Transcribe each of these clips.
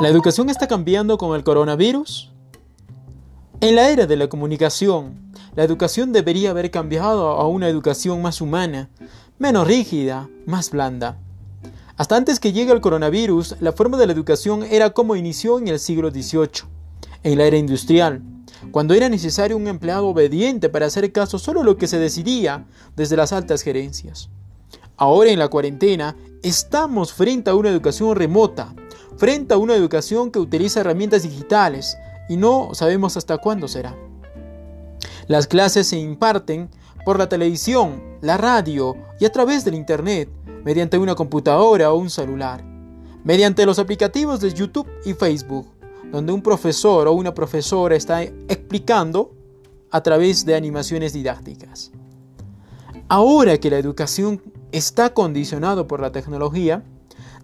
¿La educación está cambiando con el coronavirus? En la era de la comunicación, la educación debería haber cambiado a una educación más humana, menos rígida, más blanda. Hasta antes que llegue el coronavirus, la forma de la educación era como inició en el siglo XVIII, en la era industrial, cuando era necesario un empleado obediente para hacer caso solo a lo que se decidía desde las altas gerencias. Ahora en la cuarentena estamos frente a una educación remota, frente a una educación que utiliza herramientas digitales y no sabemos hasta cuándo será. Las clases se imparten por la televisión, la radio y a través del Internet, mediante una computadora o un celular, mediante los aplicativos de YouTube y Facebook, donde un profesor o una profesora está explicando a través de animaciones didácticas. Ahora que la educación está condicionado por la tecnología,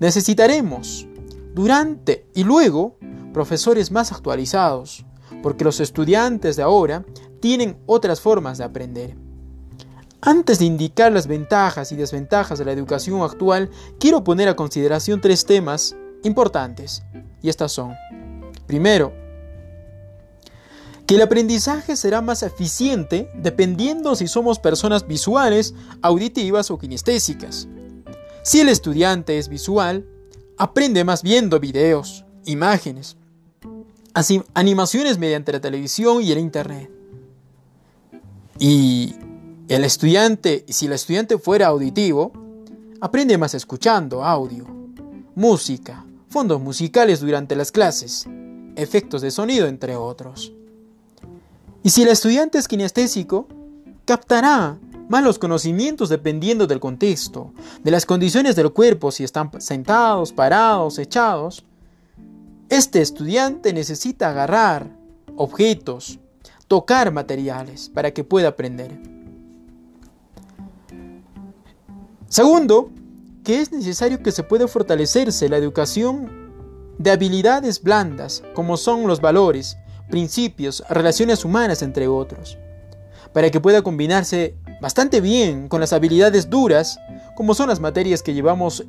necesitaremos durante y luego profesores más actualizados, porque los estudiantes de ahora tienen otras formas de aprender. Antes de indicar las ventajas y desventajas de la educación actual, quiero poner a consideración tres temas importantes, y estas son, primero, que el aprendizaje será más eficiente dependiendo si somos personas visuales, auditivas o kinestésicas. Si el estudiante es visual, aprende más viendo videos, imágenes, así, animaciones mediante la televisión y el internet. Y el estudiante, si el estudiante fuera auditivo, aprende más escuchando audio, música, fondos musicales durante las clases, efectos de sonido, entre otros. Y si el estudiante es kinestésico, captará malos conocimientos dependiendo del contexto, de las condiciones del cuerpo, si están sentados, parados, echados. Este estudiante necesita agarrar objetos, tocar materiales para que pueda aprender. Segundo, que es necesario que se pueda fortalecerse la educación de habilidades blandas, como son los valores, principios, relaciones humanas, entre otros, para que pueda combinarse bastante bien con las habilidades duras, como son las materias que llevamos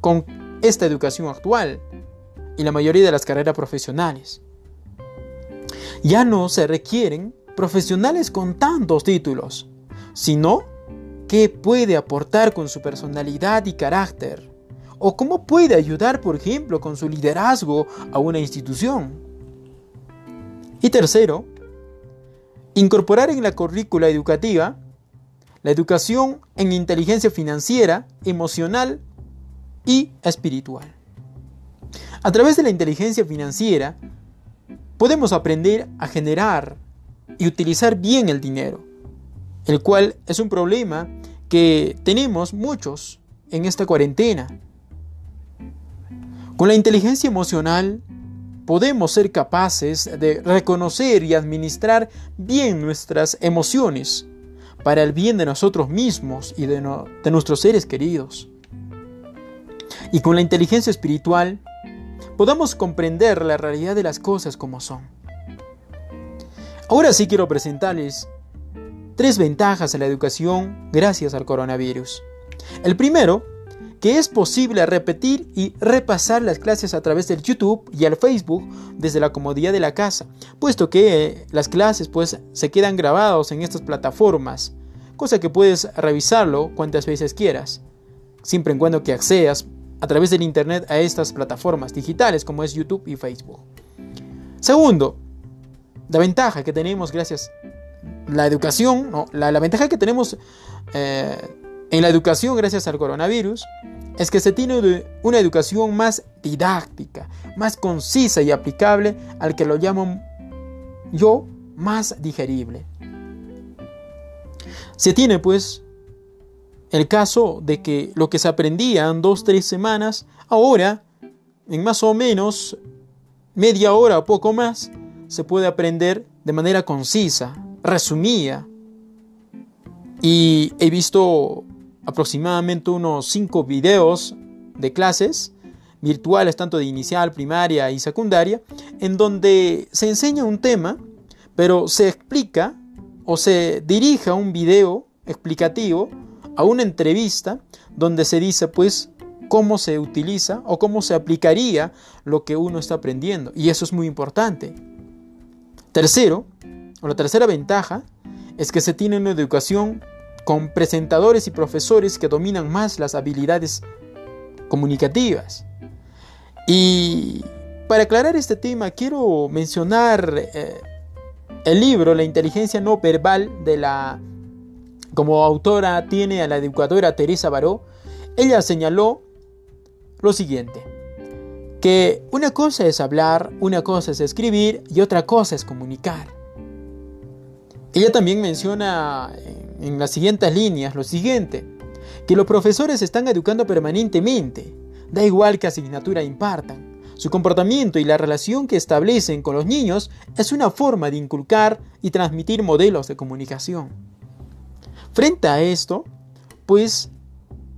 con esta educación actual y la mayoría de las carreras profesionales. Ya no se requieren profesionales con tantos títulos, sino qué puede aportar con su personalidad y carácter, o cómo puede ayudar, por ejemplo, con su liderazgo a una institución. Y tercero, Incorporar en la currícula educativa la educación en inteligencia financiera, emocional y espiritual. A través de la inteligencia financiera podemos aprender a generar y utilizar bien el dinero, el cual es un problema que tenemos muchos en esta cuarentena. Con la inteligencia emocional podemos ser capaces de reconocer y administrar bien nuestras emociones para el bien de nosotros mismos y de, nuestros seres queridos. Y con la inteligencia espiritual podamos comprender la realidad de las cosas como son. Ahora sí quiero presentarles tres ventajas a la educación gracias al coronavirus. El primero que es posible repetir y repasar las clases a través del YouTube y el Facebook desde la comodidad de la casa, puesto que eh, las clases pues se quedan grabados en estas plataformas, cosa que puedes revisarlo cuantas veces quieras, siempre en cuando que accedas a través del internet a estas plataformas digitales como es YouTube y Facebook. Segundo, la ventaja que tenemos gracias a la educación, la, ventaja que tenemos eh, en la educación gracias al coronavirus es que se tiene una educación más didáctica, más concisa y aplicable al que lo llamo yo más digerible. Se tiene pues el caso de que lo que se aprendía en dos, tres semanas, ahora, en más o menos media hora o poco más, se puede aprender de manera concisa, resumida. Y he visto aproximadamente unos 5 videos de clases virtuales, tanto de inicial, primaria y secundaria, en donde se enseña un tema, pero se explica o se dirige a un video explicativo, a una entrevista, donde se dice pues cómo se utiliza o cómo se aplicaría lo que uno está aprendiendo. Y eso es muy importante. Tercero, o la tercera ventaja, es que se tiene una educación con presentadores y profesores que dominan más las habilidades comunicativas. Y para aclarar este tema, quiero mencionar eh, el libro La inteligencia no verbal de la como autora tiene a la educadora Teresa Baró. Ella señaló lo siguiente, que una cosa es hablar, una cosa es escribir y otra cosa es comunicar. Ella también menciona en las siguientes líneas lo siguiente, que los profesores están educando permanentemente, da igual qué asignatura impartan. Su comportamiento y la relación que establecen con los niños es una forma de inculcar y transmitir modelos de comunicación. Frente a esto, pues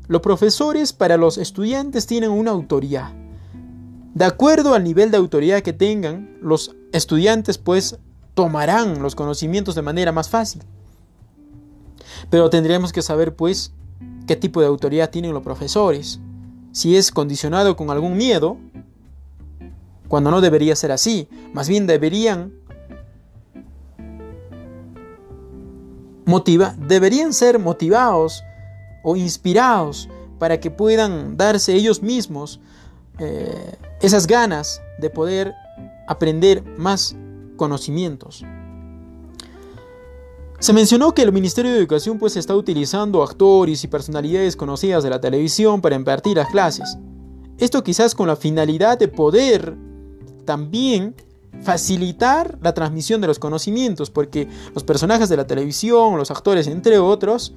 los profesores para los estudiantes tienen una autoridad. De acuerdo al nivel de autoridad que tengan, los estudiantes pues tomarán los conocimientos de manera más fácil. Pero tendríamos que saber pues qué tipo de autoridad tienen los profesores. Si es condicionado con algún miedo cuando no debería ser así. Más bien deberían deberían ser motivados o inspirados para que puedan darse ellos mismos eh, esas ganas de poder aprender más conocimientos. Se mencionó que el Ministerio de Educación pues está utilizando actores y personalidades conocidas de la televisión para impartir las clases. Esto quizás con la finalidad de poder también facilitar la transmisión de los conocimientos, porque los personajes de la televisión, los actores entre otros,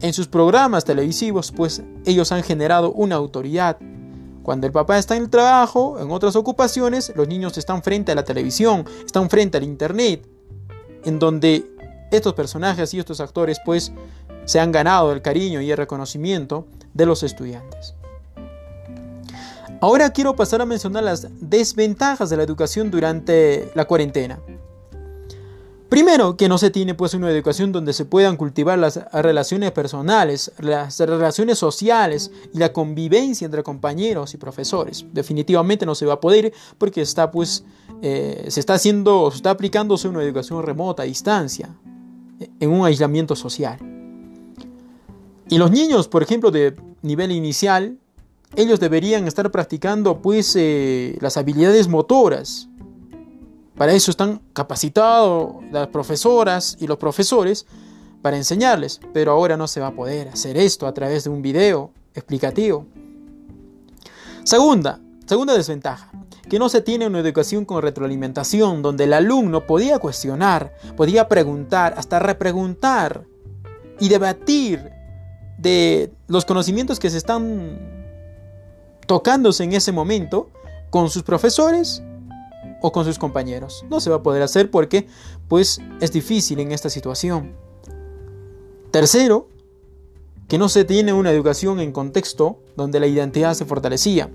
en sus programas televisivos, pues ellos han generado una autoridad. Cuando el papá está en el trabajo, en otras ocupaciones, los niños están frente a la televisión, están frente al internet, en donde estos personajes y estos actores pues se han ganado el cariño y el reconocimiento de los estudiantes. Ahora quiero pasar a mencionar las desventajas de la educación durante la cuarentena. Primero, que no se tiene pues una educación donde se puedan cultivar las relaciones personales, las relaciones sociales y la convivencia entre compañeros y profesores. Definitivamente no se va a poder porque está pues eh, se está haciendo, se está aplicándose una educación remota a distancia, en un aislamiento social. Y los niños, por ejemplo, de nivel inicial, ellos deberían estar practicando pues eh, las habilidades motoras. Para eso están capacitados las profesoras y los profesores para enseñarles, pero ahora no se va a poder hacer esto a través de un video explicativo. Segunda, segunda desventaja, que no se tiene una educación con retroalimentación donde el alumno podía cuestionar, podía preguntar, hasta repreguntar y debatir de los conocimientos que se están tocándose en ese momento con sus profesores o con sus compañeros. No se va a poder hacer porque pues es difícil en esta situación. Tercero, que no se tiene una educación en contexto donde la identidad se fortalecía.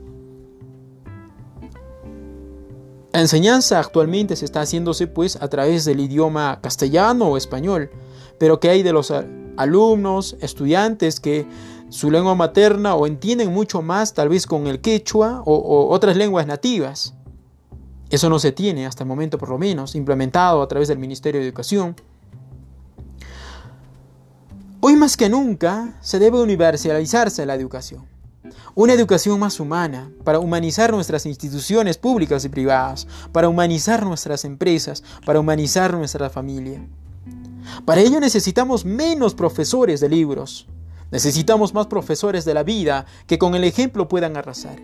La enseñanza actualmente se está haciéndose pues a través del idioma castellano o español, pero ¿qué hay de los alumnos, estudiantes que su lengua materna o entienden mucho más tal vez con el quechua o, otras lenguas nativas. Eso no se tiene hasta el momento por lo menos, implementado a través del Ministerio de Educación. Hoy más que nunca se debe universalizarse la educación. Una educación más humana, para humanizar nuestras instituciones públicas y privadas, para humanizar nuestras empresas, para humanizar nuestra familia. Para ello necesitamos menos profesores de libros, Necesitamos más profesores de la vida que con el ejemplo puedan arrasar.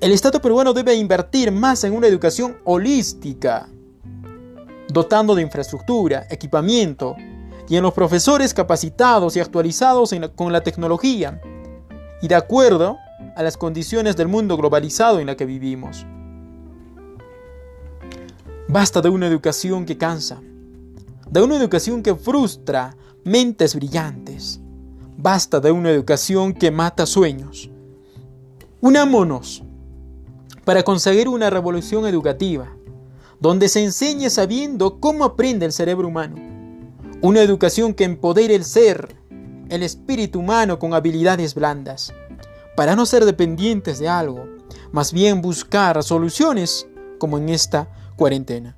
El Estado peruano debe invertir más en una educación holística, dotando de infraestructura, equipamiento y en los profesores capacitados y actualizados con la tecnología y de acuerdo a las condiciones del mundo globalizado en la que vivimos. Basta de una educación que cansa, de una educación que frustra mentes brillantes Basta de una educación que mata sueños. Unámonos para conseguir una revolución educativa, donde se enseñe sabiendo cómo aprende el cerebro humano. Una educación que empodere el ser, el espíritu humano con habilidades blandas. para no ser dependientes de algo, más bien buscar soluciones como en esta cuarentena.